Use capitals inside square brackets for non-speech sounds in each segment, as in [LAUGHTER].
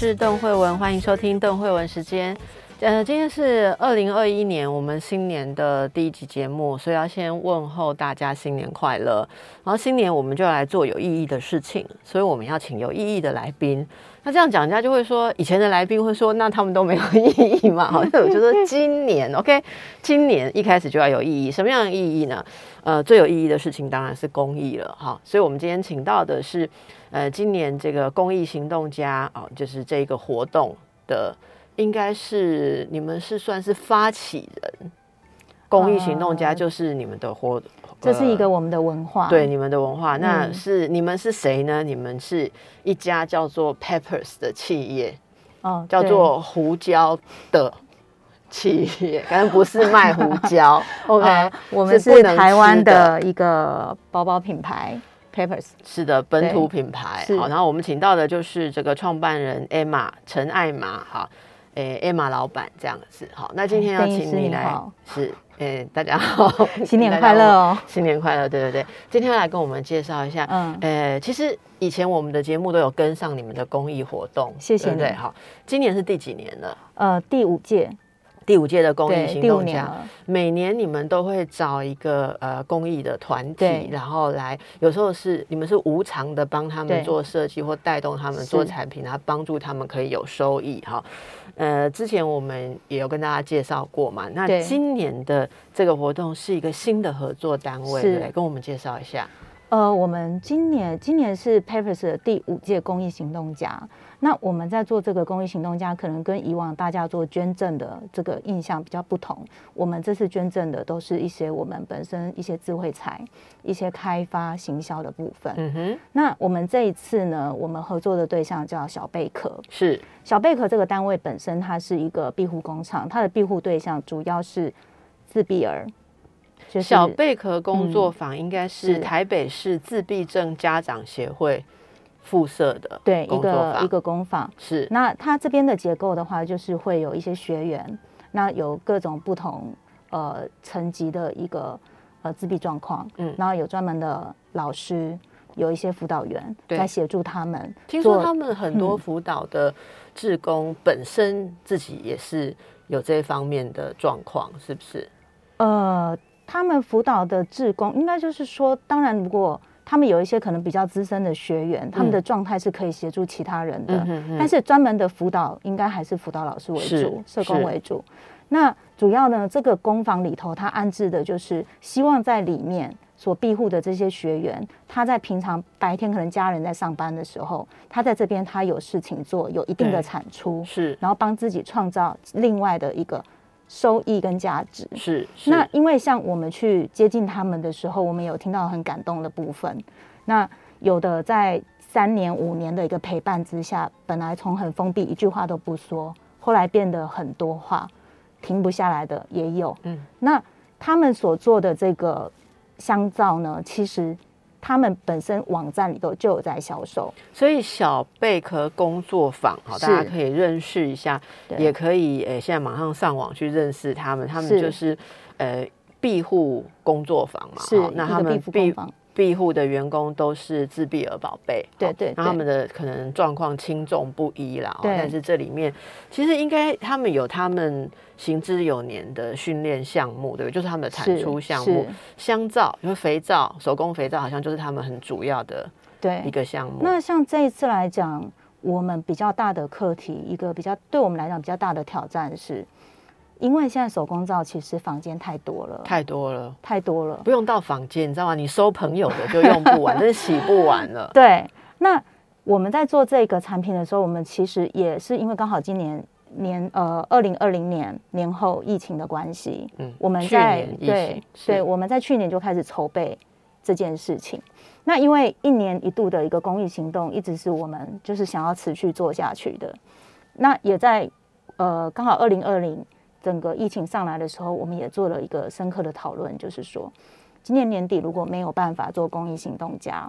是邓慧文，欢迎收听邓慧文时间。呃，今天是二零二一年我们新年的第一集节目，所以要先问候大家新年快乐。然后新年我们就来做有意义的事情，所以我们要请有意义的来宾。那这样讲，人家就会说，以前的来宾会说，那他们都没有意义嘛？好，我就说今年，OK，今年一开始就要有意义。什么样的意义呢？呃，最有意义的事情当然是公益了，哈。所以我们今天请到的是，呃，今年这个公益行动家哦，就是这个活动的，应该是你们是算是发起人，公益行动家就是你们的活。这是一个我们的文化，对你们的文化，那是你们是谁呢？你们是一家叫做 Peppers 的企业，哦，叫做胡椒的企业，反正不是卖胡椒。[LAUGHS] OK，我们是台湾的一个包包品牌 Peppers，是的，本土品牌。好，然后我们请到的就是这个创办人 Emma 陈艾玛，哈，诶，Emma 老板这样子。好，那今天要请你来是。哎，[LAUGHS] [LAUGHS] 大家好，新年快乐哦！新年快乐，对对对，今天来跟我们介绍一下，嗯，呃，其实以前我们的节目都有跟上你们的公益活动，谢谢，对，好，今年是第几年了？呃，第五届。第五届的公益行动家，每年你们都会找一个呃公益的团体，然后来，有时候是你们是无偿的帮他们做设计或带动他们做产品，然后帮助他们可以有收益哈。呃，之前我们也有跟大家介绍过嘛，那今年的这个活动是一个新的合作单位，来跟我们介绍一下。呃，我们今年今年是 Papers 的第五届公益行动家。那我们在做这个公益行动家，可能跟以往大家做捐赠的这个印象比较不同。我们这次捐赠的都是一些我们本身一些智慧财、一些开发行销的部分。嗯哼。那我们这一次呢，我们合作的对象叫小贝壳。是小贝壳这个单位本身，它是一个庇护工厂，它的庇护对象主要是自闭儿。小贝壳工作坊应该是台北市自闭症家长协会附设的，对一个一个工坊是。那它这边的结构的话，就是会有一些学员，那有各种不同呃层级的一个呃自闭状况，嗯，然后有专门的老师，有一些辅导员在协助他们。听说他们很多辅导的志工本身自己也是有这方面的状况，是不是？呃。他们辅导的志工，应该就是说，当然，如果他们有一些可能比较资深的学员，他们的状态是可以协助其他人的。但是专门的辅导，应该还是辅导老师为主，社工为主。那主要呢，这个工坊里头，他安置的就是希望在里面所庇护的这些学员，他在平常白天可能家人在上班的时候，他在这边他有事情做，有一定的产出，是，然后帮自己创造另外的一个。收益跟价值是那，因为像我们去接近他们的时候，我们有听到很感动的部分。那有的在三年五年的一个陪伴之下，本来从很封闭，一句话都不说，后来变得很多话，停不下来的也有。嗯，那他们所做的这个香皂呢，其实。他们本身网站里头就有在销售，所以小贝壳工作坊，好，大家可以认识一下，也可以诶，现在马上上网去认识他们。他们就是呃庇护工作坊嘛，是那他们庇庇护的员工都是自闭儿宝贝，对对，他们的可能状况轻重不一啦。但是这里面其实应该他们有他们行之有年的训练项目，对不对？就是他们的产出项目，香皂，就是肥皂，手工肥皂，好像就是他们很主要的对一个项目。那像这一次来讲，我们比较大的课题，一个比较对我们来讲比较大的挑战是。因为现在手工皂其实房间太多了，太多了，太多了，不用到房间，你知道吗？你收朋友的就用不完，真是洗不完了。[LAUGHS] 对，那我们在做这个产品的时候，我们其实也是因为刚好今年年呃二零二零年年后疫情的关系，嗯，我们在对对，我们在去年就开始筹备这件事情。那因为一年一度的一个公益行动，一直是我们就是想要持续做下去的。那也在呃刚好二零二零整个疫情上来的时候，我们也做了一个深刻的讨论，就是说今年年底如果没有办法做公益行动家，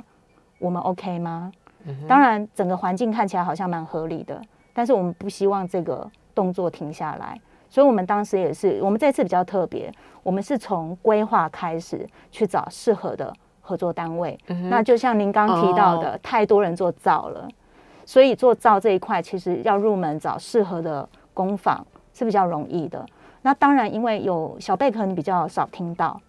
我们 OK 吗？当然，整个环境看起来好像蛮合理的，但是我们不希望这个动作停下来，所以我们当时也是，我们这次比较特别，我们是从规划开始去找适合的合作单位。那就像您刚提到的，太多人做造了，所以做造这一块其实要入门找适合的工坊是比较容易的。那当然，因为有小贝壳，你比较少听到。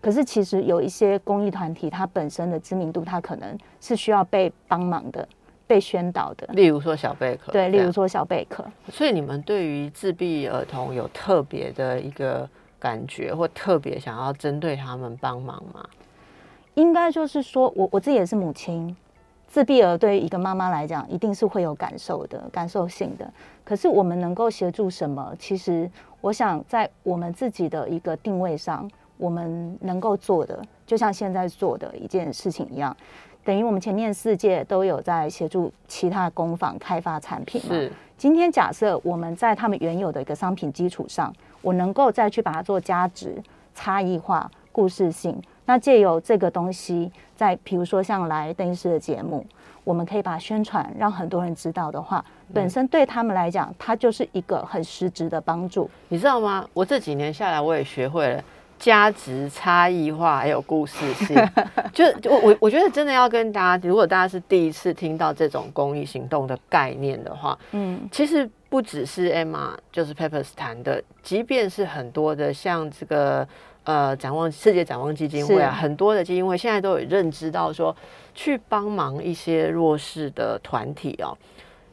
可是其实有一些公益团体，它本身的知名度，它可能是需要被帮忙的、被宣导的。例如说小贝壳，对，例如说小贝壳。所以你们对于自闭儿童有特别的一个感觉，或特别想要针对他们帮忙吗？应该就是说，我我自己也是母亲，自闭儿对于一个妈妈来讲，一定是会有感受的、感受性的。可是我们能够协助什么？其实我想在我们自己的一个定位上。我们能够做的，就像现在做的一件事情一样，等于我们前面四届都有在协助其他工坊开发产品嘛。是。今天假设我们在他们原有的一个商品基础上，我能够再去把它做价值、差异化、故事性，那借由这个东西，在比如说像来邓医师的节目，我们可以把它宣传，让很多人知道的话，本身对他们来讲，它就是一个很实质的帮助。你知道吗？我这几年下来，我也学会了。价值差异化还有故事性，[LAUGHS] 就我我我觉得真的要跟大家，如果大家是第一次听到这种公益行动的概念的话，嗯，其实不只是 Emma 就是 Peppers 谈的，即便是很多的像这个呃展望世界展望基金会啊，很多的基金会现在都有认知到说，去帮忙一些弱势的团体哦，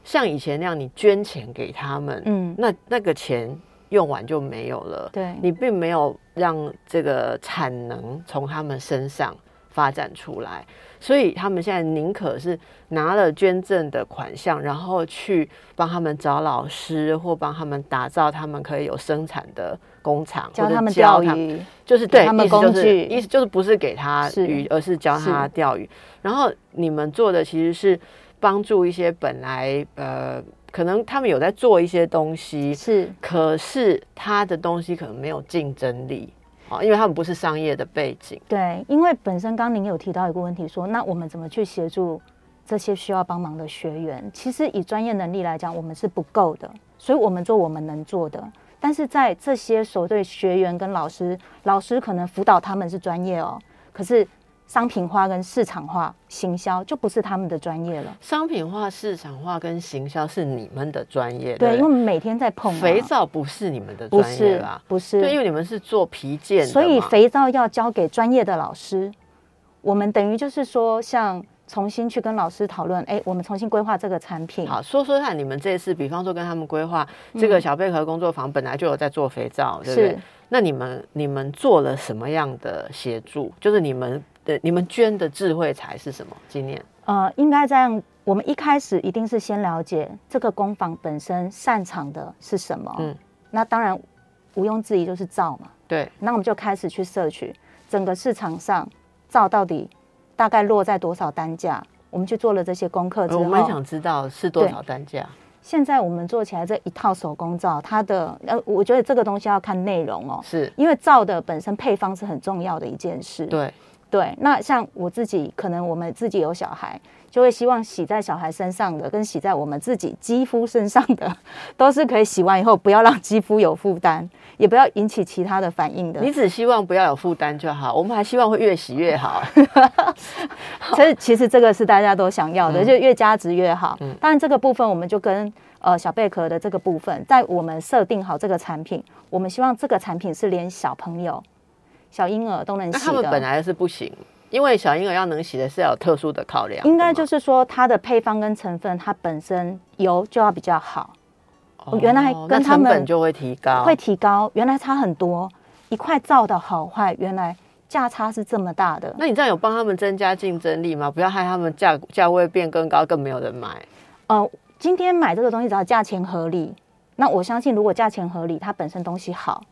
像以前那样，你捐钱给他们，嗯，那那个钱。用完就没有了。对，你并没有让这个产能从他们身上发展出来，所以他们现在宁可是拿了捐赠的款项，然后去帮他们找老师，或帮他们打造他们可以有生产的工厂，教他们钓鱼，就是对，意思就是意思就是不是给他鱼，而是教他钓鱼。然后你们做的其实是帮助一些本来呃。可能他们有在做一些东西，是，可是他的东西可能没有竞争力因为他们不是商业的背景。对，因为本身刚您有提到一个问题，说那我们怎么去协助这些需要帮忙的学员？其实以专业能力来讲，我们是不够的，所以我们做我们能做的。但是在这些所对学员跟老师，老师可能辅导他们是专业哦，可是。商品化跟市场化行销就不是他们的专业了。商品化、市场化跟行销是你们的专业。对，因为我们每天在碰肥皂，不是你们的专业啦？不是，对，因为你们是做皮件，所以肥皂要交给专业的老师。我们等于就是说，像重新去跟老师讨论，哎，我们重新规划这个产品。好，说说看，你们这一次，比方说跟他们规划这个小贝壳工作坊，本来就有在做肥皂，对不对？那你们你们做了什么样的协助？就是你们。对，你们捐的智慧财是什么？今年呃，应该这样。我们一开始一定是先了解这个工坊本身擅长的是什么。嗯，那当然毋庸置疑就是造嘛。对，那我们就开始去摄取整个市场上造到底大概落在多少单价。我们去做了这些功课之后，我们想知道是多少单价。现在我们做起来这一套手工皂，它的呃，我觉得这个东西要看内容哦，是因为皂的本身配方是很重要的一件事。对。对，那像我自己，可能我们自己有小孩，就会希望洗在小孩身上的，跟洗在我们自己肌肤身上的，都是可以洗完以后不要让肌肤有负担，也不要引起其他的反应的。你只希望不要有负担就好，我们还希望会越洗越好。[LAUGHS] 所以其实这个是大家都想要的，就越加值越好。当然这个部分我们就跟呃小贝壳的这个部分，在我们设定好这个产品，我们希望这个产品是连小朋友。小婴儿都能洗的，他们本来是不行，因为小婴儿要能洗的是要有特殊的考量。应该就是说，它的配方跟成分，它本身油就要比较好。哦原来跟他们就会提高，会提高。原来差很多，一块皂的好坏，原来价差是这么大的。那你这样有帮他们增加竞争力吗？不要害他们价价位变更高，更没有人买。呃，今天买这个东西只要价钱合理，那我相信如果价钱合理，它本身东西好。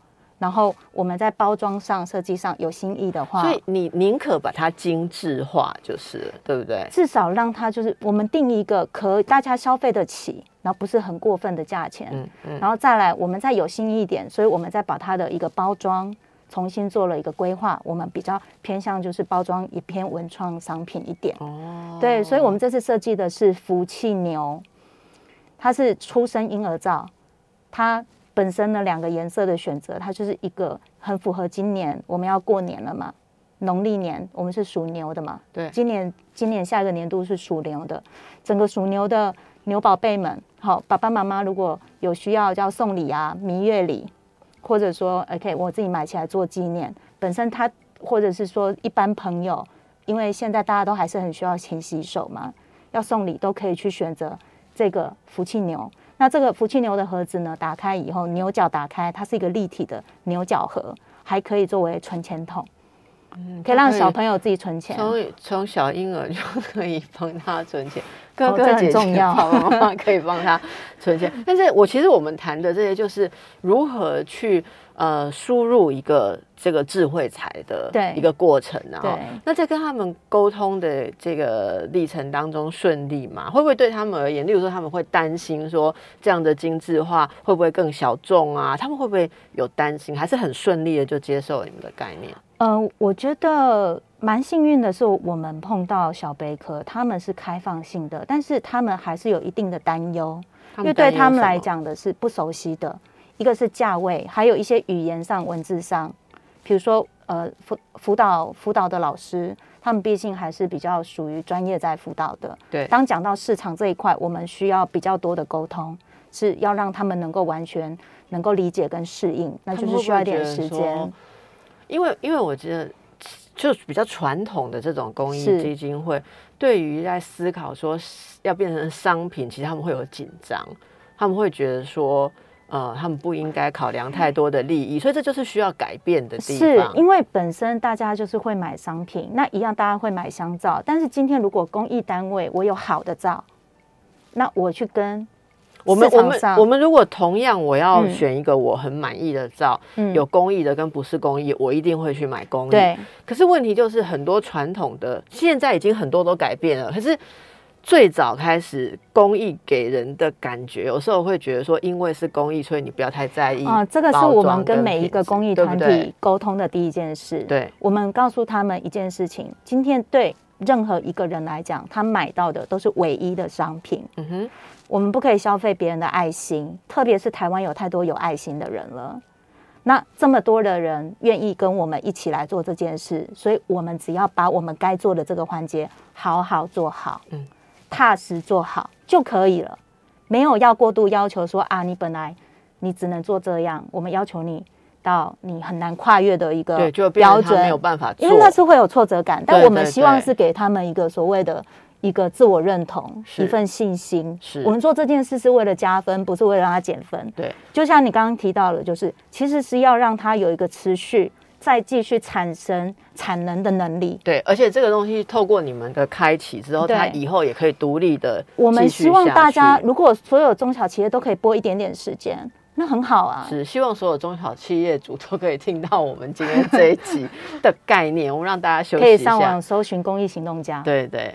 然后我们在包装上、设计上有新意的话，所以你宁可把它精致化，就是对不对？至少让它就是我们定一个可大家消费得起，然后不是很过分的价钱，嗯嗯，然后再来我们再有新意一点，所以我们再把它的一个包装重新做了一个规划，我们比较偏向就是包装一偏文创商品一点，哦，对，所以我们这次设计的是福气牛，它是出生婴儿照，它。本身的两个颜色的选择，它就是一个很符合今年我们要过年了嘛，农历年我们是属牛的嘛，对，今年今年下一个年度是属牛的，整个属牛的牛宝贝们，好，爸爸妈妈如果有需要要送礼啊，蜜月礼，或者说 OK 我自己买起来做纪念，本身它或者是说一般朋友，因为现在大家都还是很需要勤洗手嘛，要送礼都可以去选择这个福气牛。那这个福气牛的盒子呢？打开以后，牛角打开，它是一个立体的牛角盒，还可以作为存钱筒，嗯，可以让小朋友自己存钱。从从小婴儿就可以帮他存钱，哥哥姐姐、[LAUGHS] 爸爸妈妈可以帮他存钱。但是我其实我们谈的这些，就是如何去。呃，输入一个这个智慧财的一个过程，然后那在跟他们沟通的这个历程当中顺利吗？会不会对他们而言，例如说他们会担心说这样的精致化会不会更小众啊？他们会不会有担心？还是很顺利的就接受你们的概念？呃，我觉得蛮幸运的是，我们碰到小贝壳，他们是开放性的，但是他们还是有一定的担忧，因为对他们来讲的是不熟悉的。一个是价位，还有一些语言上、文字上，比如说，呃，辅辅导辅导的老师，他们毕竟还是比较属于专业在辅导的。对，当讲到市场这一块，我们需要比较多的沟通，是要让他们能够完全能够理解跟适应，那就是需要一点时间。因为，因为我觉得，就比较传统的这种公益基金会，对于在思考说要变成商品，其实他们会有紧张，他们会觉得说。呃，他们不应该考量太多的利益，所以这就是需要改变的地方。是因为本身大家就是会买商品，那一样大家会买香皂，但是今天如果公益单位我有好的皂，那我去跟我们我们我们如果同样我要选一个我很满意的皂，有公益的跟不是公益，我一定会去买公益。对，可是问题就是很多传统的现在已经很多都改变了，可是。最早开始公益给人的感觉，有时候会觉得说，因为是公益，所以你不要太在意啊。这个是我们跟每一个公益团体沟通的第一件事。对，我们告诉他们一件事情：今天对任何一个人来讲，他买到的都是唯一的商品。嗯哼，我们不可以消费别人的爱心，特别是台湾有太多有爱心的人了。那这么多的人愿意跟我们一起来做这件事，所以我们只要把我们该做的这个环节好好做好。嗯。踏实做好就可以了，没有要过度要求说啊，你本来你只能做这样，我们要求你到你很难跨越的一个标准，没有办法，因为那是会有挫折感。但我们希望是给他们一个所谓的一个自我认同，一份信心。是我们做这件事是为了加分，不是为了让他减分。对，就像你刚刚提到的，就是其实是要让他有一个持续。再继续产生产能的能力，对，而且这个东西透过你们的开启之后，它以后也可以独立的。我们希望大家，如果所有中小企业都可以拨一点点时间，那很好啊。是希望所有中小企业主都可以听到我们今天这一集的概念，我们让大家休息可以上网搜寻公益行动家。对对。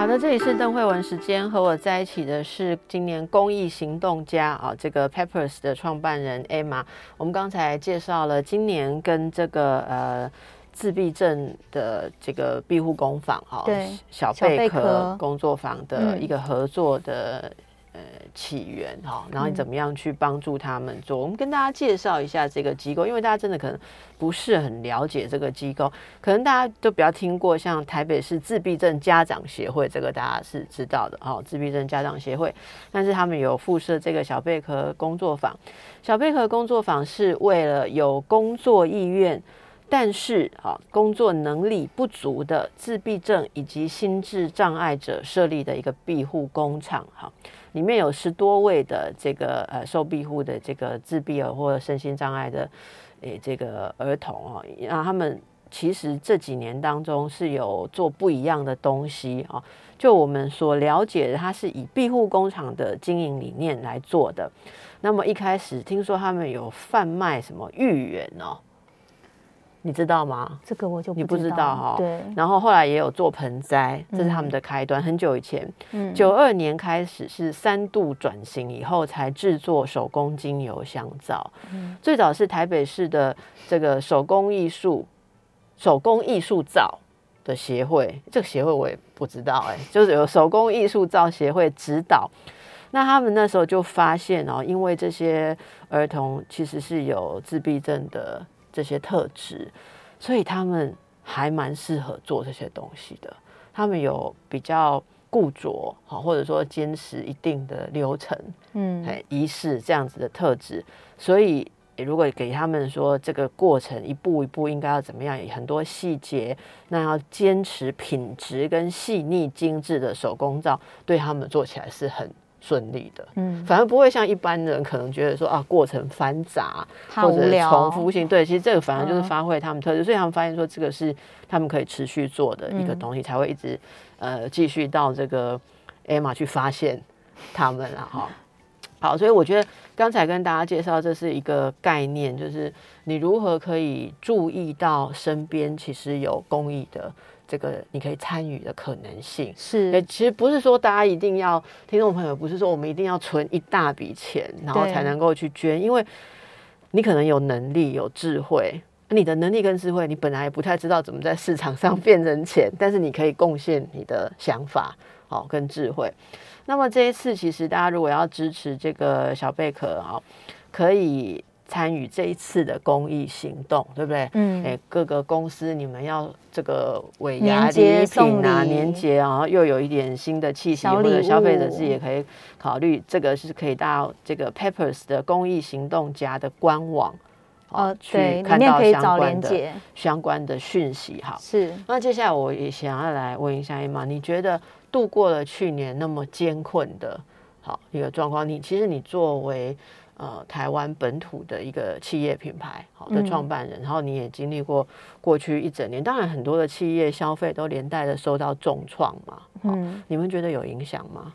好的，这里是邓慧文时间，和我在一起的是今年公益行动家啊，这个 Peppers 的创办人 Emma。我们刚才介绍了今年跟这个呃自闭症的这个庇护工坊哈，对，小贝壳工作坊的一个合作的。呃，起源哈，然后你怎么样去帮助他们做？我们跟大家介绍一下这个机构，因为大家真的可能不是很了解这个机构，可能大家都比较听过像台北市自闭症家长协会，这个大家是知道的哈，自闭症家长协会，但是他们有附设这个小贝壳工作坊，小贝壳工作坊是为了有工作意愿，但是啊工作能力不足的自闭症以及心智障碍者设立的一个庇护工厂哈。里面有十多位的这个呃受庇护的这个自闭儿或身心障碍的诶这个儿童哦，让他们其实这几年当中是有做不一样的东西啊。就我们所了解的，它是以庇护工厂的经营理念来做的。那么一开始听说他们有贩卖什么芋圆哦，你知道吗？这个我就你不知道哈。对。然后后来也有做盆栽，这是他们的开端。很久以前，九二年开始是三度转型以后才制作手工精油香皂。最早是台北市的这个手工艺术手工艺术皂的协会，这个协会我也不知道哎，就是有手工艺术皂协会指导。那他们那时候就发现哦，因为这些儿童其实是有自闭症的这些特质，所以他们还蛮适合做这些东西的。他们有比较固着，好或者说坚持一定的流程，嗯，仪式这样子的特质。所以如果给他们说这个过程一步一步应该要怎么样，很多细节，那要坚持品质跟细腻精致的手工皂，对他们做起来是很。顺利的，嗯，反而不会像一般人可能觉得说啊，过程繁杂或者重复性。对，其实这个反而就是发挥他们特质，所以他们发现说这个是他们可以持续做的一个东西，才会一直呃继续到这个 Emma 去发现他们了哈。好，所以我觉得刚才跟大家介绍这是一个概念，就是你如何可以注意到身边其实有公益的。这个你可以参与的可能性是，其实不是说大家一定要听众朋友不是说我们一定要存一大笔钱，然后才能够去捐，因为你可能有能力有智慧，你的能力跟智慧，你本来也不太知道怎么在市场上变成钱，但是你可以贡献你的想法，好跟智慧。那么这一次，其实大家如果要支持这个小贝壳啊，可以。参与这一次的公益行动，对不对？嗯，哎，各个公司你们要这个尾牙礼品啊，年节啊，又有一点新的气息，或者消费者自己也可以考虑，这个是可以到这个 Peppers 的公益行动家的官网哦，去看到相关的相关的讯息。哈，是。那接下来我也想要来问一下 Emma，你觉得度过了去年那么艰困的好一个状况，你其实你作为呃，台湾本土的一个企业品牌好的创办人，然后你也经历过过去一整年，当然很多的企业消费都连带的受到重创嘛。嗯，你们觉得有影响吗？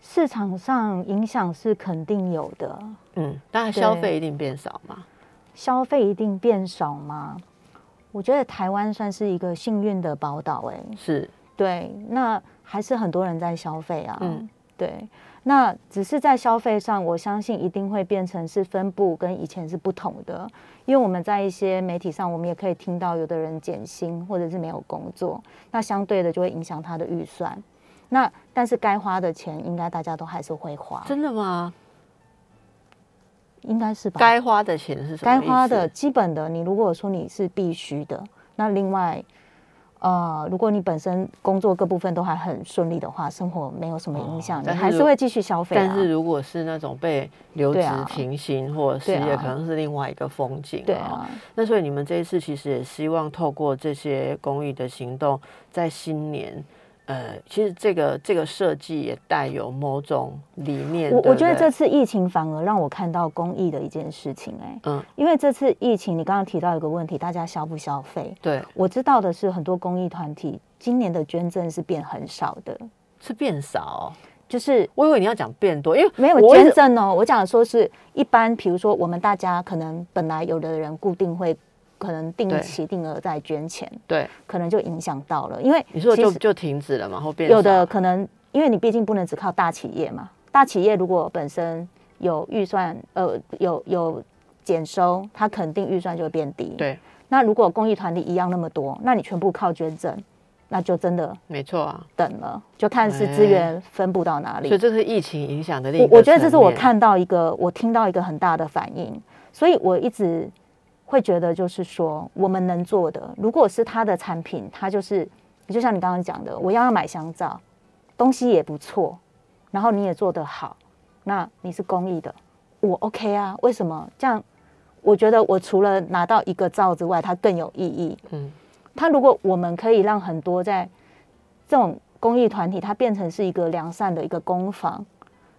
市场上影响是肯定有的。嗯，当然消费一定变少嘛？消费一定变少吗？我觉得台湾算是一个幸运的宝岛，哎，是对，那还是很多人在消费啊。嗯，对。那只是在消费上，我相信一定会变成是分布跟以前是不同的，因为我们在一些媒体上，我们也可以听到有的人减薪或者是没有工作，那相对的就会影响他的预算。那但是该花的钱，应该大家都还是会花。真的吗？应该是吧。该花的钱是什么？该花的基本的，你如果说你是必须的，那另外。呃，如果你本身工作各部分都还很顺利的话，生活没有什么影响，你还是会继续消费。但是如果是那种被留职停薪或者失业，可能是另外一个风景。对啊，那所以你们这一次其实也希望透过这些公益的行动，在新年。呃，其实这个这个设计也带有某种理念。我我觉得这次疫情反而让我看到公益的一件事情，哎，嗯，因为这次疫情，你刚刚提到一个问题，大家消不消费？对，我知道的是，很多公益团体今年的捐赠是变很少的，是变少，就是我以为你要讲变多，因为没有捐赠哦。我讲的说是一般，比如说我们大家可能本来有的人固定会。可能定期定额在捐钱，对，可能就影响到了，因为你说就就停止了嘛，后变有的可能，因为你毕竟不能只靠大企业嘛，大企业如果本身有预算，呃，有有减收，它肯定预算就会变低。对，那如果公益团体一样那么多，那你全部靠捐赠，那就真的没错啊，等了就看是资源分布到哪里。所以这是疫情影响的我我觉得这是我看到一个，我听到一个很大的反应，所以我一直。会觉得就是说，我们能做的，如果是他的产品，他就是，就像你刚刚讲的，我要要买香皂，东西也不错，然后你也做得好，那你是公益的，我 OK 啊？为什么这样？我觉得我除了拿到一个皂之外，它更有意义。嗯，它如果我们可以让很多在这种公益团体，它变成是一个良善的一个工坊，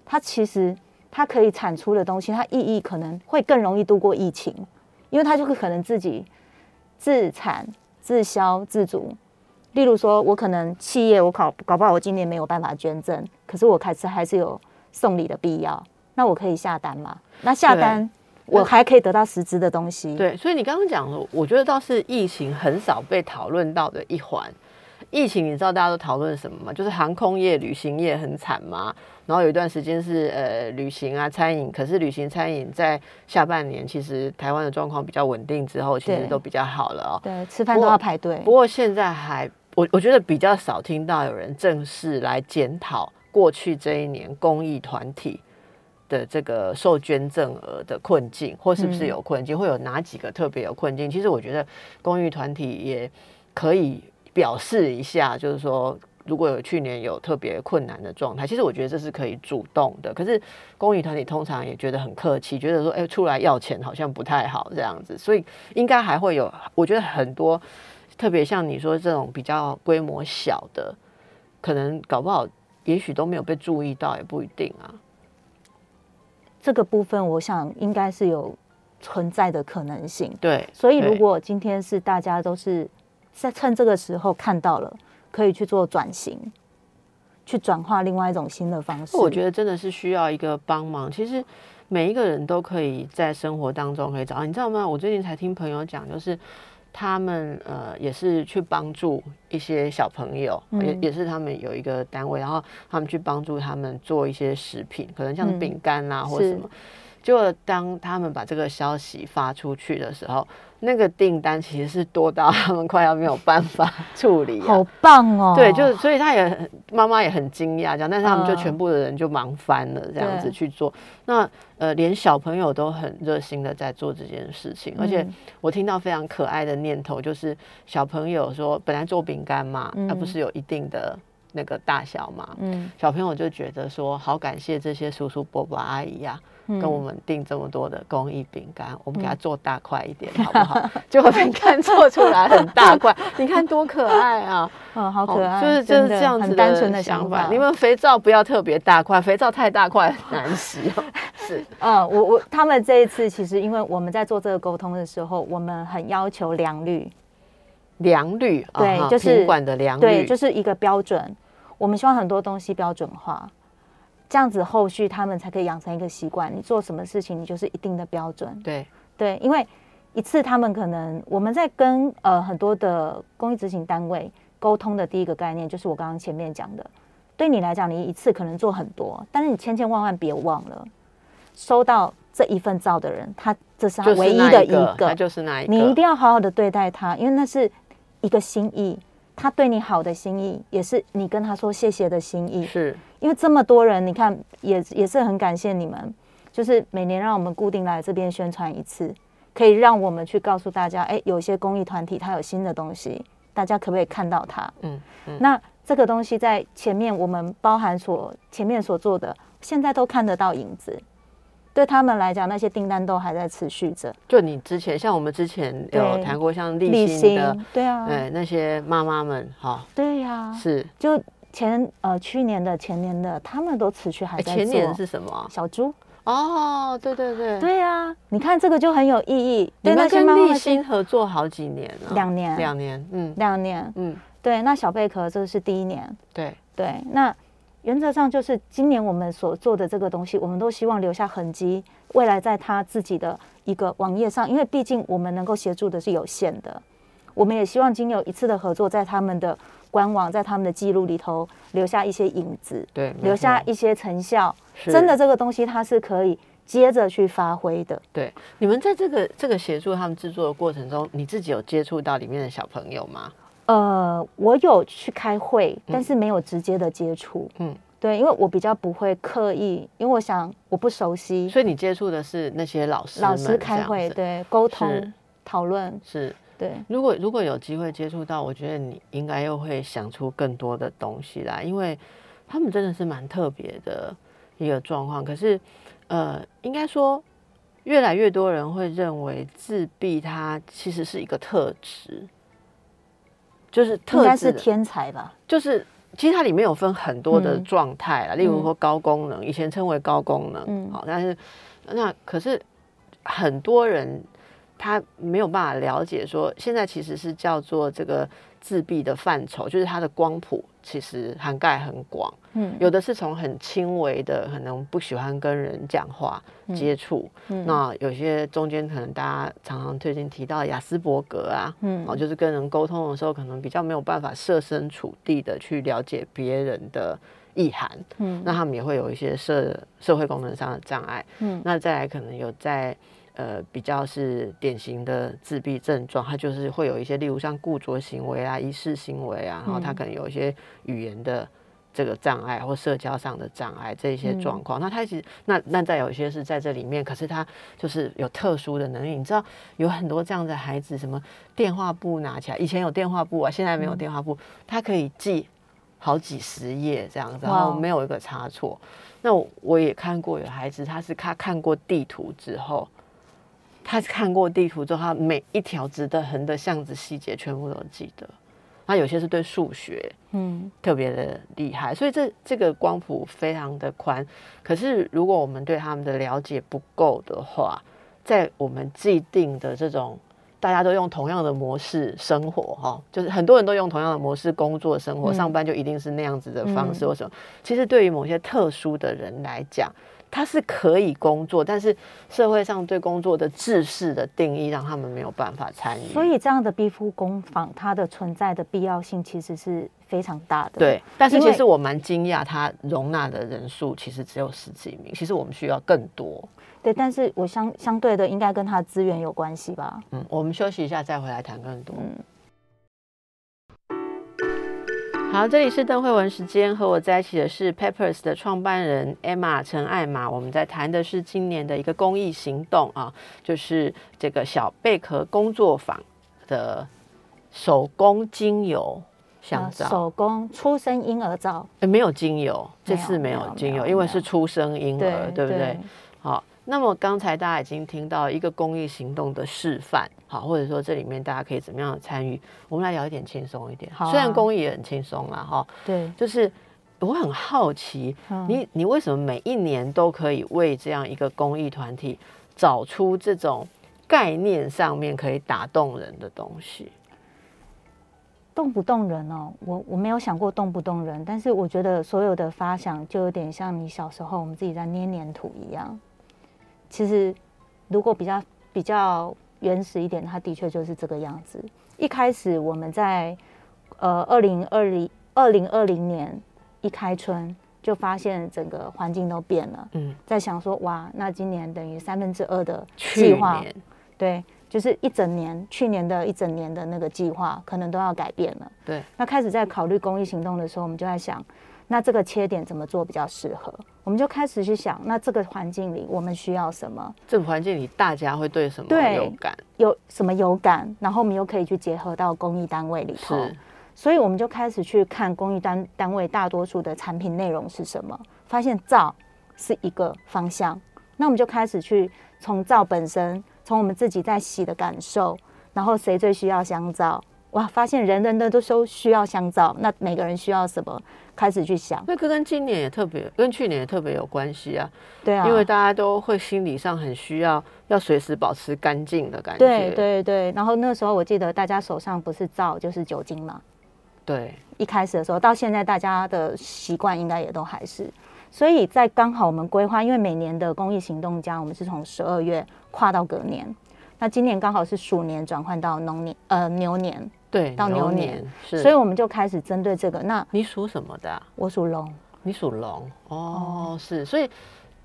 它其实它可以产出的东西，它意义可能会更容易度过疫情。因为他就会可能自己自产自销自足，例如说，我可能企业我搞搞不好我今年没有办法捐赠，可是我开始还是有送礼的必要，那我可以下单嘛？那下单我还可以得到实质的东西。对，所以你刚刚讲的，我觉得倒是疫情很少被讨论到的一环。疫情你知道大家都讨论什么吗？就是航空业、旅行业很惨吗？然后有一段时间是呃旅行啊餐饮，可是旅行餐饮在下半年其实台湾的状况比较稳定之后，其实都比较好了哦。对，吃饭都要排队。不过现在还我我觉得比较少听到有人正式来检讨过去这一年公益团体的这个受捐赠额的困境，或是不是有困境，会有哪几个特别有困境？其实我觉得公益团体也可以。表示一下，就是说，如果有去年有特别困难的状态，其实我觉得这是可以主动的。可是公益团体通常也觉得很客气，觉得说，哎，出来要钱好像不太好这样子，所以应该还会有。我觉得很多，特别像你说这种比较规模小的，可能搞不好，也许都没有被注意到，也不一定啊。这个部分，我想应该是有存在的可能性。对，所以如果今天是大家都是。在趁这个时候看到了，可以去做转型，去转化另外一种新的方式。我觉得真的是需要一个帮忙。其实每一个人都可以在生活当中可以找到，你知道吗？我最近才听朋友讲，就是他们呃也是去帮助一些小朋友，也也是他们有一个单位，然后他们去帮助他们做一些食品，可能像饼干啊或什么。就当他们把这个消息发出去的时候。那个订单其实是多到他们快要没有办法处理，[LAUGHS] 好棒哦！对，就是所以他也妈妈也很惊讶，这样，但是他们就全部的人就忙翻了，这样子去做。那呃，连小朋友都很热心的在做这件事情，而且我听到非常可爱的念头，就是小朋友说，本来做饼干嘛，它不是有一定的那个大小嘛，嗯，小朋友就觉得说，好感谢这些叔叔伯伯阿姨呀。跟我们订这么多的工艺饼干，我们给它做大块一点，[LAUGHS] 好不好？就饼干做出来很大块，[LAUGHS] 你看多可爱啊！嗯，好可爱，就是就是这样子单纯的想法。你们肥皂不要特别大块，肥皂太大块难洗。[LAUGHS] 是，嗯，我我他们这一次其实，因为我们在做这个沟通的时候，我们很要求良率，良率，对，就是管的良率，对，就是一个标准。我们希望很多东西标准化。这样子，后续他们才可以养成一个习惯。你做什么事情，你就是一定的标准。对对，因为一次他们可能我们在跟呃很多的公益执行单位沟通的第一个概念，就是我刚刚前面讲的。对你来讲，你一次可能做很多，但是你千千万万别忘了，收到这一份照的人，他这是他唯一的一个，他就是那一个。你一定要好好的对待他，因为那是一个心意。他对你好的心意，也是你跟他说谢谢的心意。是，因为这么多人，你看也也是很感谢你们，就是每年让我们固定来这边宣传一次，可以让我们去告诉大家，哎，有一些公益团体它有新的东西，大家可不可以看到它？嗯嗯。那这个东西在前面我们包含所前面所做的，现在都看得到影子。对他们来讲，那些订单都还在持续着。就你之前，像我们之前有谈过，像立新的，对啊，对那些妈妈们，哈，对呀，是就前呃去年的前年的，他们都持续还在做。前年是什么？小猪哦，对对对，对啊，你看这个就很有意义。你们跟立新合作好几年了，两年，两年，嗯，两年，嗯，对。那小贝壳这个是第一年，对对，那。原则上就是今年我们所做的这个东西，我们都希望留下痕迹，未来在他自己的一个网页上，因为毕竟我们能够协助的是有限的，我们也希望经有一次的合作，在他们的官网，在他们的记录里头留下一些影子，对，留下一些成效，真的这个东西它是可以接着去发挥的。对，你们在这个这个协助他们制作的过程中，你自己有接触到里面的小朋友吗？呃，我有去开会，但是没有直接的接触。嗯，对，因为我比较不会刻意，因为我想我不熟悉，所以你接触的是那些老师，老师开会，对，沟通讨论是，对。如果如果有机会接触到，我觉得你应该又会想出更多的东西来，因为他们真的是蛮特别的一个状况。可是，呃，应该说，越来越多人会认为自闭，它其实是一个特质。就是应该是天才吧？就是其实它里面有分很多的状态啦，例如说高功能，以前称为高功能，好，但是那可是很多人他没有办法了解说，现在其实是叫做这个自闭的范畴，就是它的光谱其实涵盖很广。嗯，有的是从很轻微的，可能不喜欢跟人讲话接触。嗯，那有些中间可能大家常常最近提到雅斯伯格啊，嗯，哦，就是跟人沟通的时候，可能比较没有办法设身处地的去了解别人的意涵。嗯，那他们也会有一些社社会功能上的障碍。嗯，那再来可能有在。呃，比较是典型的自闭症状，他就是会有一些，例如像固着行为啊、仪式行为啊，然后他可能有一些语言的这个障碍或社交上的障碍这些状况。那他其实那那再有一些是在这里面，可是他就是有特殊的能力。你知道有很多这样的孩子，什么电话簿拿起来，以前有电话簿啊，现在没有电话簿，他可以记好几十页这样子，然后没有一个差错。那我也看过有孩子，他是他看过地图之后。他看过地图之后，他每一条直的、横的巷子细节全部都记得。他有些是对数学，嗯，特别的厉害。所以这这个光谱非常的宽。可是如果我们对他们的了解不够的话，在我们既定的这种大家都用同样的模式生活，哈，就是很多人都用同样的模式工作、生活、上班，就一定是那样子的方式。或什么？其实对于某些特殊的人来讲。他是可以工作，但是社会上对工作的制式的定义让他们没有办法参与。所以这样的庇护工坊，它的存在的必要性其实是非常大的。对，但是其实我蛮惊讶，它容纳的人数其实只有十几名。其实我们需要更多。对，但是我相相对的应该跟他资源有关系吧？嗯，我们休息一下再回来谈更多。嗯。好，这里是邓慧文时间，和我在一起的是 Peppers 的创办人 Emma 陈艾玛。我们在谈的是今年的一个公益行动啊，就是这个小贝壳工作坊的手工精油香皂，手工出生婴儿皂，没有精油，这次没有精油，因为是出生婴儿，对不对？好。那么刚才大家已经听到一个公益行动的示范，好，或者说这里面大家可以怎么样的参与？我们来聊一点轻松一点，虽然公益也很轻松啦，哈，对，就是我很好奇，你你为什么每一年都可以为这样一个公益团体找出这种概念上面可以打动人的东西？动不动人哦，我我没有想过动不动人，但是我觉得所有的发想就有点像你小时候我们自己在捏黏土一样。其实，如果比较比较原始一点，它的确就是这个样子。一开始我们在呃二零二零二零二零年一开春，就发现整个环境都变了。嗯，在想说哇，那今年等于三分之二的计划，对，就是一整年去年的一整年的那个计划，可能都要改变了。对，那开始在考虑公益行动的时候，我们就在想。那这个切点怎么做比较适合？我们就开始去想，那这个环境里我们需要什么？这个环境里大家会对什么有感？有什么有感？然后我们又可以去结合到公益单位里头，所以我们就开始去看公益单单位大多数的产品内容是什么，发现皂是一个方向。那我们就开始去从皂本身，从我们自己在洗的感受，然后谁最需要香皂？哇！发现人人的都都需要香皂，那每个人需要什么？开始去想，那个跟今年也特别，跟去年也特别有关系啊。对啊，因为大家都会心理上很需要，要随时保持干净的感觉。对对对。然后那时候我记得大家手上不是皂就是酒精嘛。对。一开始的时候，到现在大家的习惯应该也都还是。所以在刚好我们规划，因为每年的公益行动家，我们是从十二月跨到隔年。那今年刚好是鼠年转换到农年，呃牛年。对，到牛年，所以我们就开始针对这个。那你属什么的？我属龙。你属龙哦，是。所以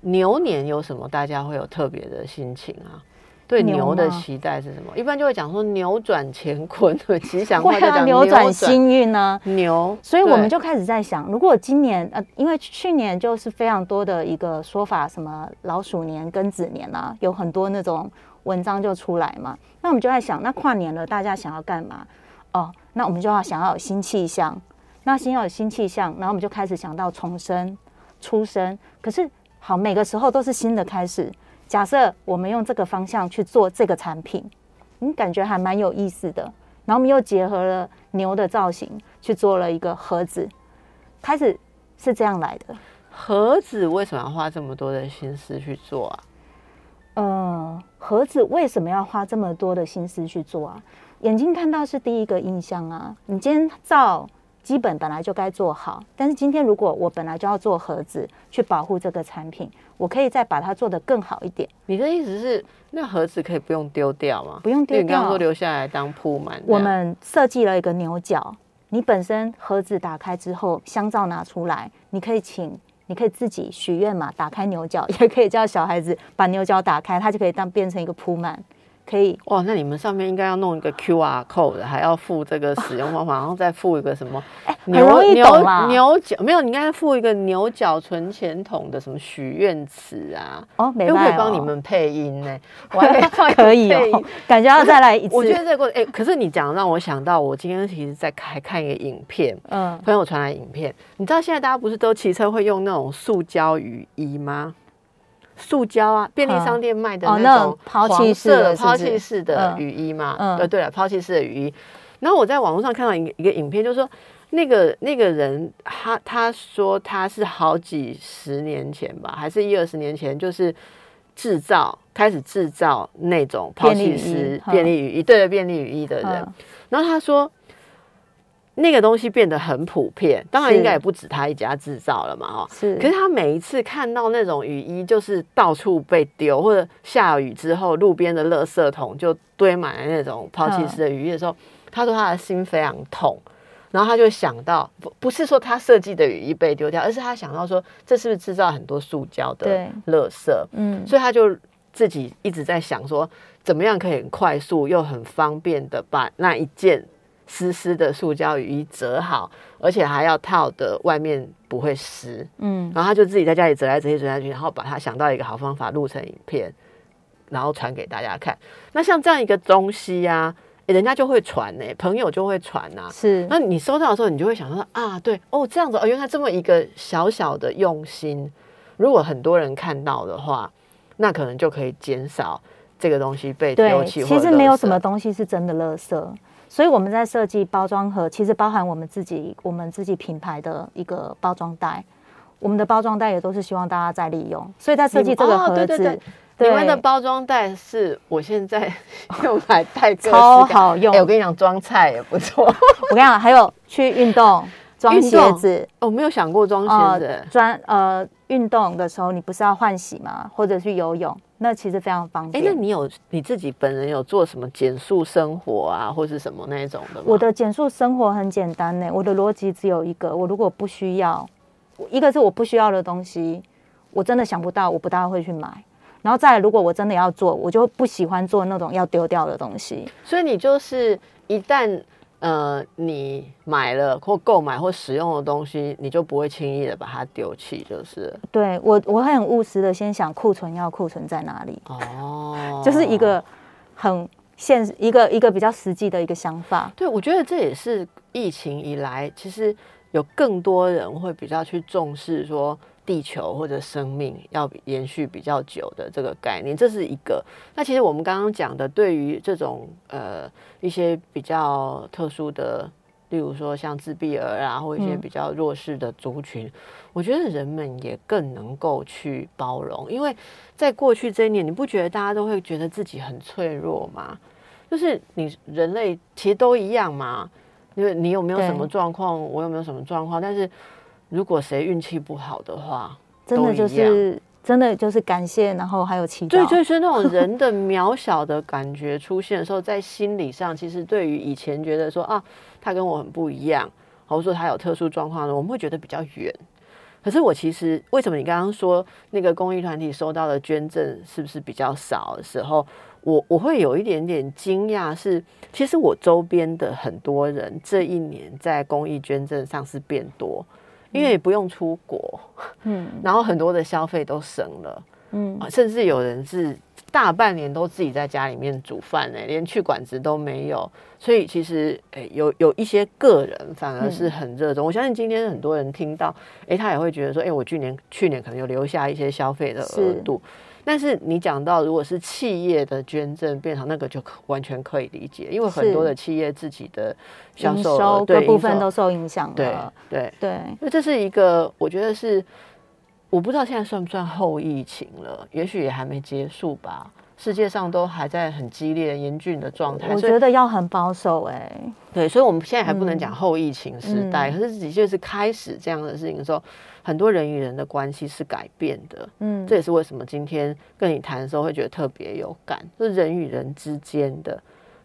牛年有什么？大家会有特别的心情啊？对牛的期待是什么？一般就会讲说扭转乾坤，[LAUGHS] 吉祥话就讲扭转幸运呢。牛，所以我们就开始在想，如果今年呃，因为去年就是非常多的一个说法，什么老鼠年、庚子年啊，有很多那种文章就出来嘛。那我们就在想，那跨年了，大家想要干嘛？哦，那我们就要想要有新气象，那先要有新气象，然后我们就开始想到重生、出生。可是好，每个时候都是新的开始。假设我们用这个方向去做这个产品，你感觉还蛮有意思的。然后我们又结合了牛的造型去做了一个盒子，开始是这样来的。盒子为什么要花这么多的心思去做啊？呃，盒子为什么要花这么多的心思去做啊？眼睛看到是第一个印象啊。你今天照基本本来就该做好，但是今天如果我本来就要做盒子去保护这个产品，我可以再把它做得更好一点。你的意思是，那盒子可以不用丢掉吗？不用丢掉，你刚刚说留下来当铺满。我们设计了一个牛角，你本身盒子打开之后，香皂拿出来，你可以请。你可以自己许愿嘛，打开牛角，[LAUGHS] 也可以叫小孩子把牛角打开，它就可以当变成一个铺满。可以哇，那你们上面应该要弄一个 Q R code，还要附这个使用方法，然后再附一个什么？哎，很容易懂啦。牛角没有，你应该附一个牛角存钱筒的什么许愿词啊？哦，没办法，可以帮你们配音呢。[LAUGHS] 我还可以哦，感觉要再来一次。我觉得这个哎，可是你讲让我想到，我今天其实在还看一个影片，嗯，朋友传来影片，你知道现在大家不是都骑车会用那种塑胶雨衣吗？塑胶啊，便利商店卖的那种黄色抛弃式的雨衣嘛？呃，对了，抛弃式的雨衣。然后我在网络上看到一个一个影片，就是说那个那个人，他他说他是好几十年前吧，还是一二十年前，就是制造开始制造那种抛弃式便利雨衣，对便利雨衣的人。然后他说。那个东西变得很普遍，当然应该也不止他一家制造了嘛，哈。是。可是他每一次看到那种雨衣，就是到处被丢，或者下雨之后路边的垃圾桶就堆满了那种抛弃式的雨衣的时候，他说他的心非常痛。然后他就想到，不不是说他设计的雨衣被丢掉，而是他想到说，这是不是制造很多塑胶的垃圾？嗯。所以他就自己一直在想说，怎么样可以很快速又很方便的把那一件。湿湿的塑胶雨衣折好，而且还要套的外面不会湿。嗯，然后他就自己在家里折来折去折下去，然后把他想到一个好方法录成影片，然后传给大家看。那像这样一个东西呀，人家就会传呢，朋友就会传呐。是，那你收到的时候，你就会想说啊，对哦，这样子哦，原来这么一个小小的用心，如果很多人看到的话，那可能就可以减少这个东西被丢弃。其实没有什么东西是真的垃圾。所以我们在设计包装盒，其实包含我们自己我们自己品牌的一个包装袋。我们的包装袋也都是希望大家再利用。所以在设计这个盒子，你们的包装袋是我现在 [LAUGHS] 用来带超好用。哎，我跟你讲，装菜也不错。我跟你讲，还有去运动装鞋子，我没有想过装鞋子。装呃，运动的时候你不是要换洗吗？或者去游泳？那其实非常方便。哎，那你有你自己本人有做什么减速生活啊，或是什么那种的吗？我的减速生活很简单呢，我的逻辑只有一个：我如果不需要，一个是我不需要的东西，我真的想不到，我不大会去买。然后再如果我真的要做，我就不喜欢做那种要丢掉的东西。所以你就是一旦。呃，你买了或购买或使用的东西，你就不会轻易的把它丢弃，就是。对我，我会很务实的先想库存要库存在哪里。哦，[LAUGHS] 就是一个很现一个一个比较实际的一个想法。对，我觉得这也是疫情以来，其实有更多人会比较去重视说。地球或者生命要延续比较久的这个概念，这是一个。那其实我们刚刚讲的，对于这种呃一些比较特殊的，例如说像自闭儿啊，或一些比较弱势的族群，我觉得人们也更能够去包容。因为在过去这一年，你不觉得大家都会觉得自己很脆弱吗？就是你人类其实都一样嘛，因为你有没有什么状况，我有没有什么状况，但是。如果谁运气不好的话，真的就是真的就是感谢，然后还有祈祷。对，就是那种人的渺小的感觉出现的时候，在心理上，其实对于以前觉得说啊，他跟我很不一样，或者说他有特殊状况呢，我们会觉得比较远。可是我其实为什么你刚刚说那个公益团体收到的捐赠是不是比较少的时候，我我会有一点点惊讶，是其实我周边的很多人这一年在公益捐赠上是变多。因为不用出国，嗯，[LAUGHS] 然后很多的消费都省了，嗯，甚至有人是大半年都自己在家里面煮饭呢，连去馆子都没有。所以其实，诶，有有一些个人反而是很热衷。我相信今天很多人听到，哎，他也会觉得说，哎，我去年去年可能有留下一些消费的额度。但是你讲到，如果是企业的捐赠变成那个，就完全可以理解，因为很多的企业自己的销售各部分都受影响了。对对对，因为这是一个，我觉得是我不知道现在算不算后疫情了，也许也还没结束吧。世界上都还在很激烈、严峻的状态，我觉得要很保守哎。对，所以我们现在还不能讲后疫情时代，可是的确是开始这样的事情的时候，很多人与人的关系是改变的。嗯，这也是为什么今天跟你谈的时候会觉得特别有感，就是人与人之间的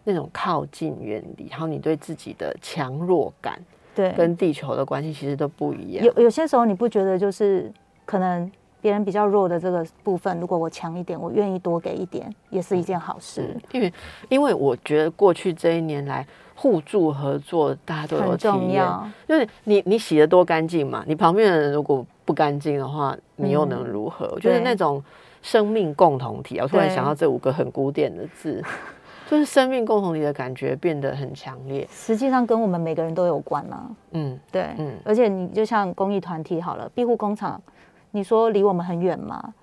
那种靠近、远离，还有你对自己的强弱感，对，跟地球的关系其实都不一样。有有些时候你不觉得就是可能？别人比较弱的这个部分，如果我强一点，我愿意多给一点，也是一件好事。因为，因为我觉得过去这一年来互助合作，大家都有体验。就是你你洗的多干净嘛？你旁边的人如果不干净的话，你又能如何？我觉得那种生命共同体，我突然想到这五个很古典的字，[LAUGHS] 就是生命共同体的感觉变得很强烈。实际上跟我们每个人都有关啊。嗯，对，嗯，而且你就像公益团体好了，庇护工厂。你说离我们很远吗？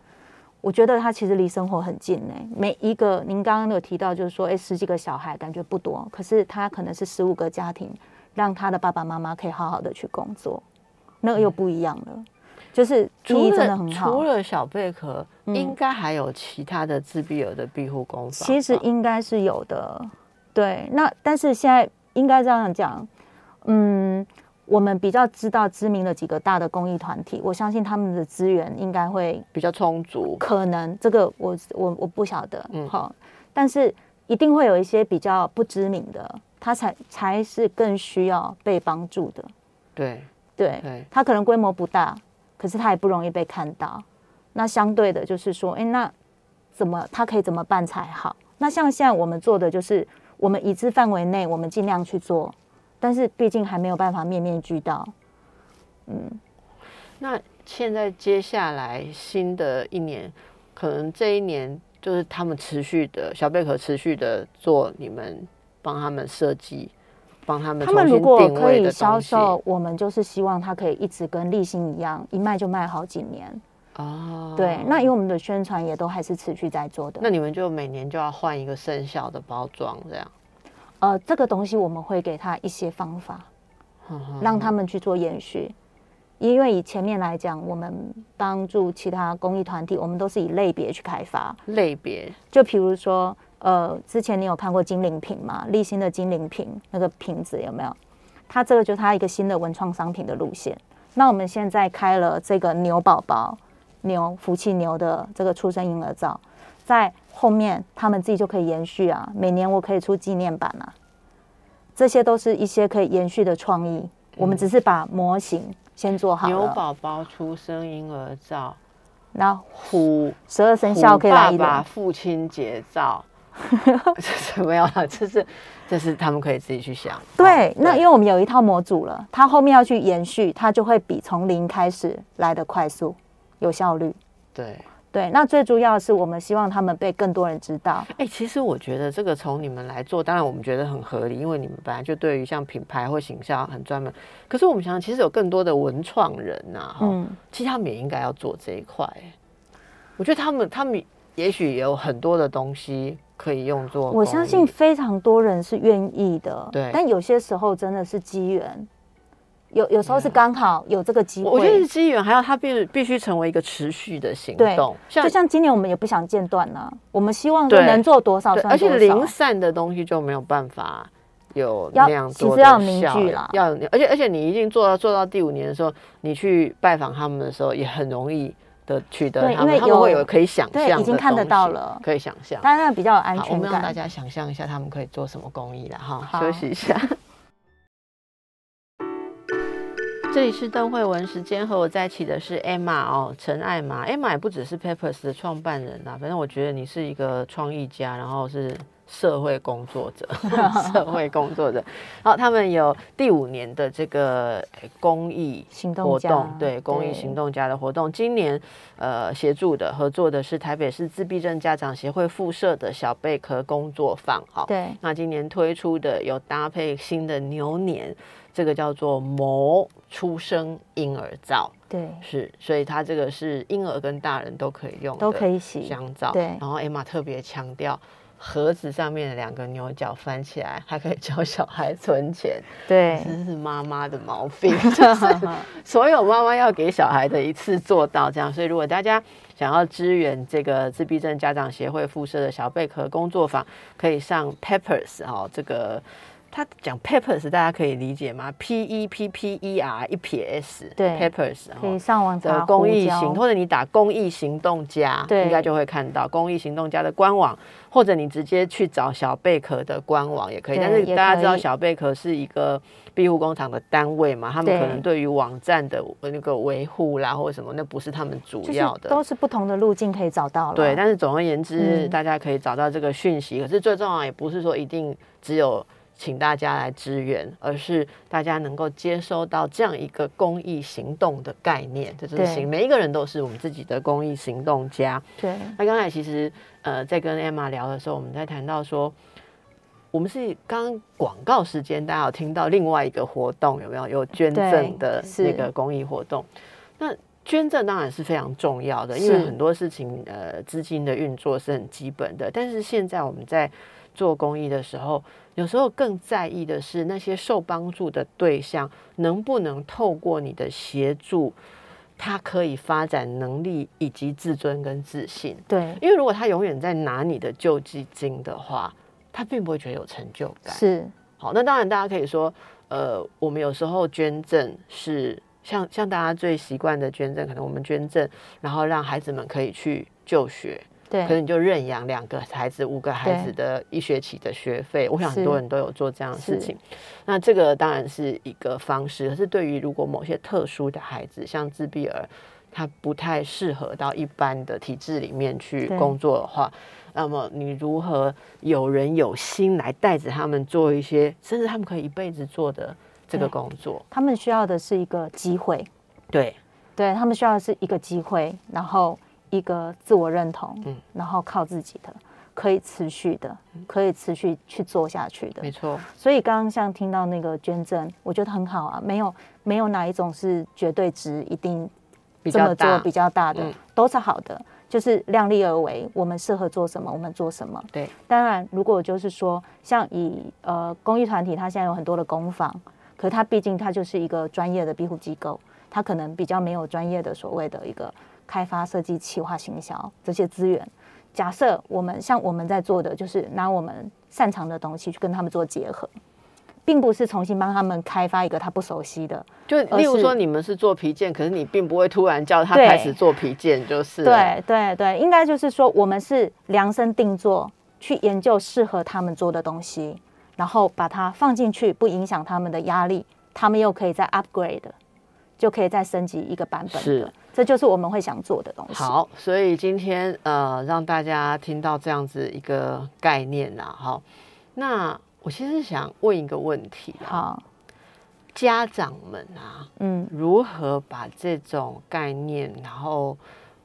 我觉得他其实离生活很近呢。每一个您刚刚有提到，就是说，哎，十几个小孩感觉不多，可是他可能是十五个家庭，让他的爸爸妈妈可以好好的去工作，那个又不一样了。就是意义真的很好。除了小贝壳，应该还有其他的自闭儿的庇护工坊。其实应该是有的，对。那但是现在应该这样讲，嗯。我们比较知道知名的几个大的公益团体，我相信他们的资源应该会比较充足。可能这个我我我不晓得，嗯，好，但是一定会有一些比较不知名的，他才才是更需要被帮助的。对对对，他可能规模不大，可是他也不容易被看到。那相对的，就是说，哎，那怎么他可以怎么办才好？那像现在我们做的就是，我们已知范围内，我们尽量去做。但是毕竟还没有办法面面俱到，嗯，那现在接下来新的一年，可能这一年就是他们持续的小贝壳持续的做你们帮他们设计，帮他们他们如果可以销售，我们就是希望他可以一直跟立新一样，一卖就卖好几年。哦。对，那因为我们的宣传也都还是持续在做的，那你们就每年就要换一个生肖的包装这样。呃，这个东西我们会给他一些方法，让他们去做延续。因为以前面来讲，我们帮助其他公益团体，我们都是以类别去开发。类别，就比如说，呃，之前你有看过精灵瓶吗？立新的精灵瓶那个瓶子有没有？它这个就是它一个新的文创商品的路线。那我们现在开了这个牛宝宝、牛福气牛的这个出生婴儿照，在。后面他们自己就可以延续啊，每年我可以出纪念版啊，这些都是一些可以延续的创意。我们只是把模型先做好。牛宝宝出生婴儿照，那虎十二生肖可以来一把父亲节照，怎么样？这是这是他们可以自己去想。对，那因为我们有一套模组了，它后面要去延续，它就会比从零开始来的快速、有效率。对。对，那最主要的是我们希望他们被更多人知道。哎，其实我觉得这个从你们来做，当然我们觉得很合理，因为你们本来就对于像品牌或形象很专门。可是我们想，其实有更多的文创人呐，哈，其实他们也应该要做这一块。我觉得他们他们也许也有很多的东西可以用作。我相信非常多人是愿意的，对。但有些时候真的是机缘。有有时候是刚好有这个机会，我觉得是机缘，还要它必必须成为一个持续的行动。就像今年我们也不想间断呢，我们希望能做多少而且零散的东西就没有办法有那样多的要凝聚了。要而且而且你一定做到做到第五年的时候，你去拜访他们的时候，也很容易的取得他们，他们会有可以想象，已经看得到了，可以想象，当然比较有安全感。我们让大家想象一下，他们可以做什么公益了哈。休息一下。这里是邓慧文时间，和我在一起的是 Emma 哦，陈艾玛。Emma 也不只是 Papers 的创办人呐，反正我觉得你是一个创意家，然后是社会工作者，[LAUGHS] 社会工作者。好，他们有第五年的这个公益活动，对公益行动家的活动。今年呃协助的合作的是台北市自闭症家长协会附设的小贝壳工作坊。好，对。那今年推出的有搭配新的牛年。这个叫做模出生婴儿照，对，是，所以它这个是婴儿跟大人都可以用，都可以洗香皂。对，然后 Emma 特别强调盒子上面的两个牛角翻起来，还可以教小孩存钱。对，这是妈妈的毛病，[LAUGHS] 就是所有妈妈要给小孩的一次做到这样。所以，如果大家想要支援这个自闭症家长协会附设的小贝壳工作坊，可以上 Peppers 哦，这个。他讲 Peppers，大家可以理解吗？P E P P E R 一撇 S，对，Peppers 可以上网的公益行，或者你打公益行动家，对，应该就会看到公益行动家的官网，或者你直接去找小贝壳的官网也可以。但是大家知道小贝壳是一个庇护工厂的单位嘛？他们可能对于网站的那个维护啦，或者什么，那不是他们主要的，都是不同的路径可以找到了。对，但是总而言之，大家可以找到这个讯息。可是最重要也不是说一定只有。请大家来支援，而是大家能够接收到这样一个公益行动的概念，这就是行。每一个人都是我们自己的公益行动家。对。那刚才其实呃，在跟 Emma 聊的时候，我们在谈到说，我们是刚广告时间，大家有听到另外一个活动有没有？有捐赠的那个公益活动。那捐赠当然是非常重要的，因为很多事情呃，资金的运作是很基本的。但是现在我们在做公益的时候，有时候更在意的是那些受帮助的对象能不能透过你的协助，他可以发展能力以及自尊跟自信。对，因为如果他永远在拿你的救济金的话，他并不会觉得有成就感。是，好，那当然大家可以说，呃，我们有时候捐赠是像像大家最习惯的捐赠，可能我们捐赠，然后让孩子们可以去就学。对，可能你就认养两个孩子、五个孩子的一学期的学费。我想很多人都有做这样的事情。那这个当然是一个方式，可是对于如果某些特殊的孩子，像自闭儿，他不太适合到一般的体制里面去工作的话，那么你如何有人有心来带着他们做一些，甚至他们可以一辈子做的这个工作？他们需要的是一个机会。对，对他们需要的是一个机会，然后。一个自我认同，嗯，然后靠自己的，可以持续的，可以持续去做下去的，没错。所以刚刚像听到那个捐赠，我觉得很好啊，没有没有哪一种是绝对值，一定这么做比较大的，都是好的，就是量力而为，我们适合做什么，我们做什么。对，当然如果就是说，像以呃公益团体，它现在有很多的工坊，可它毕竟它就是一个专业的庇护机构，它可能比较没有专业的所谓的一个。开发、设计、企划、行销这些资源，假设我们像我们在做的，就是拿我们擅长的东西去跟他们做结合，并不是重新帮他们开发一个他不熟悉的。就例如说，你们是做皮件，可是你并不会突然叫他开始做皮件，就是对对对，应该就是说，我们是量身定做，去研究适合他们做的东西，然后把它放进去，不影响他们的压力，他们又可以再 upgrade，就可以再升级一个版本的。这就是我们会想做的东西。好，所以今天呃，让大家听到这样子一个概念呐，哈。那我其实想问一个问题，好，家长们啊，嗯，如何把这种概念，然后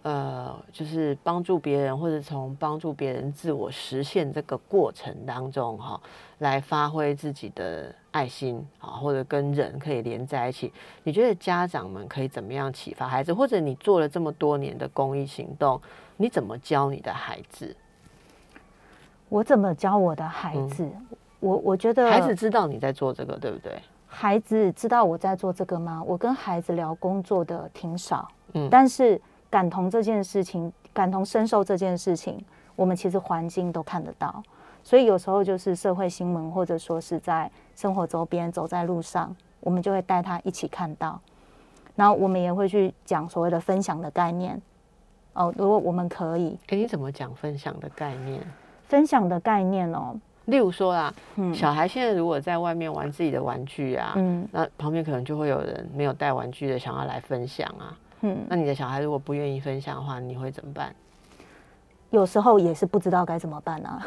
呃，就是帮助别人，或者从帮助别人自我实现这个过程当中，哈。来发挥自己的爱心啊，或者跟人可以连在一起。你觉得家长们可以怎么样启发孩子？或者你做了这么多年的公益行动，你怎么教你的孩子？我怎么教我的孩子？我我觉得孩子知道你在做这个，对不对？孩子知道我在做这个吗？我跟孩子聊工作的挺少，嗯，但是感同这件事情，感同身受这件事情，我们其实环境都看得到。所以有时候就是社会新闻，或者说是在生活周边走在路上，我们就会带他一起看到。然后我们也会去讲所谓的分享的概念。哦，如果我们可以，哎，你怎么讲分享的概念？分享的概念哦，例如说啊，小孩现在如果在外面玩自己的玩具啊，嗯，那旁边可能就会有人没有带玩具的，想要来分享啊，嗯，那你的小孩如果不愿意分享的话，你会怎么办？有时候也是不知道该怎么办啊，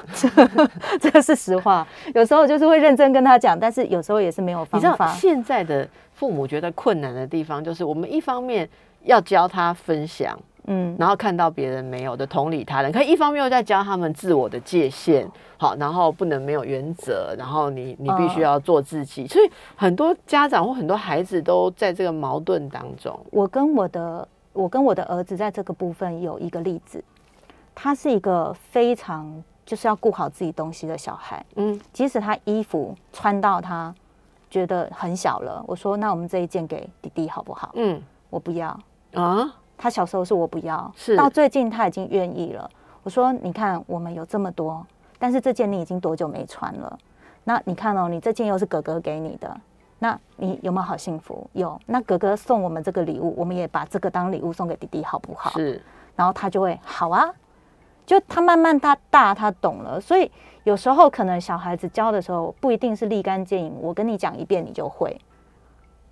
[LAUGHS] 这个是实话。有时候就是会认真跟他讲，但是有时候也是没有方法。现在的父母觉得困难的地方，就是我们一方面要教他分享，嗯，然后看到别人没有的同理他人，可一方面又在教他们自我的界限，好，然后不能没有原则，然后你你必须要做自己。所以很多家长或很多孩子都在这个矛盾当中。我跟我的我跟我的儿子在这个部分有一个例子。他是一个非常就是要顾好自己东西的小孩，嗯，即使他衣服穿到他觉得很小了，我说那我们这一件给弟弟好不好？嗯我不要。啊，他小时候是我不要，是到最近他已经愿意了。我说你看我们有这么多，但是这件你已经多久没穿了？那你看哦，你这件又是哥哥给你的，那你有没有好幸福？有。那哥哥送我们这个礼物，我们也把这个当礼物送给弟弟，好不好？是然后他就会好啊，就他慢慢他大，他懂了。所以有时候可能小孩子教的时候不一定是立竿见影，我跟你讲一遍你就会，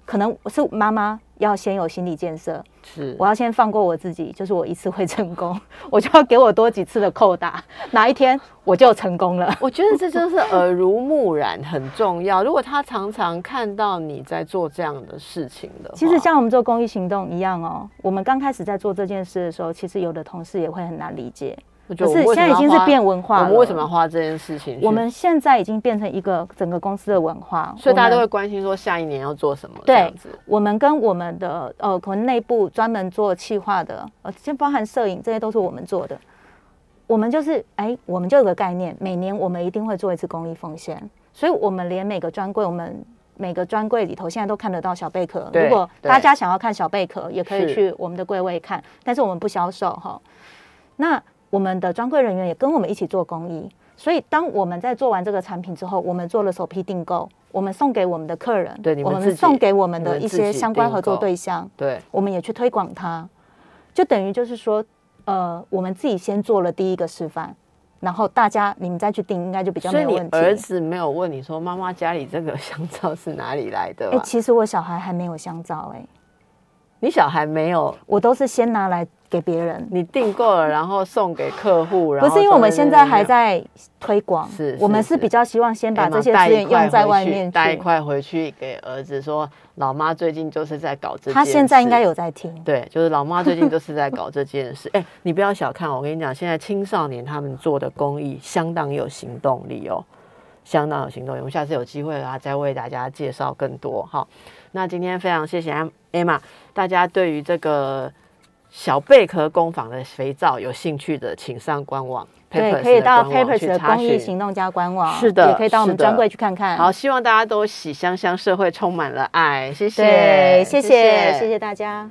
可能是妈妈要先有心理建设，是，我要先放过我自己，就是我一次会成功，[LAUGHS] 我就要给我多几次的扣打，哪一天我就成功了。[LAUGHS] 我觉得这就是耳濡目染很重要。如果他常常看到你在做这样的事情的，其实像我们做公益行动一样哦，我们刚开始在做这件事的时候，其实有的同事也会很难理解。我觉得可是现在已经是变文化了。我们为什么要花这件事情？我们现在已经变成一个整个公司的文化，所以大家都会关心说下一年要做什么这对。我们跟我们的呃，可能内部专门做企划的，呃，先包含摄影，这些都是我们做的。我们就是哎，我们就有个概念，每年我们一定会做一次公益奉献，所以我们连每个专柜，我们每个专柜里头现在都看得到小贝壳。如果大家想要看小贝壳，也可以去我们的柜位看，但是我们不销售哈。那我们的专柜人员也跟我们一起做公益，所以当我们在做完这个产品之后，我们做了首批订购，我们送给我们的客人，我对我们送给我们的一些相关合作对象，对，我们也去推广它，就等于就是说，呃，我们自己先做了第一个示范，然后大家你们再去订，应该就比较没有问题。儿子没有问你说妈妈家里这个香皂是哪里来的哎、吧？其实我小孩还没有香皂、哎，你小孩没有，我都是先拿来给别人。你订购了然后送给客户，然后不是因为我们现在还在推广，是我们是比较希望先把这些资源用在外面带一去。块回去给儿子说，老妈最近就是在搞这件事。他现在应该有在听，对，就是老妈最近就是在搞这件事。[LAUGHS] 哎、你不要小看我，我跟你讲，现在青少年他们做的公益相当有行动力哦，相当有行动力。我们下次有机会啊，再为大家介绍更多哈。那今天非常谢谢 Emma，大家对于这个小贝壳工坊的肥皂有兴趣的，请上官网。对，可以到 Papers 的公益行动家官网，是的也可以到我们专柜去看看。好，，希望大家都喜香香，社会充满了爱。谢谢，对，谢谢，谢谢大家。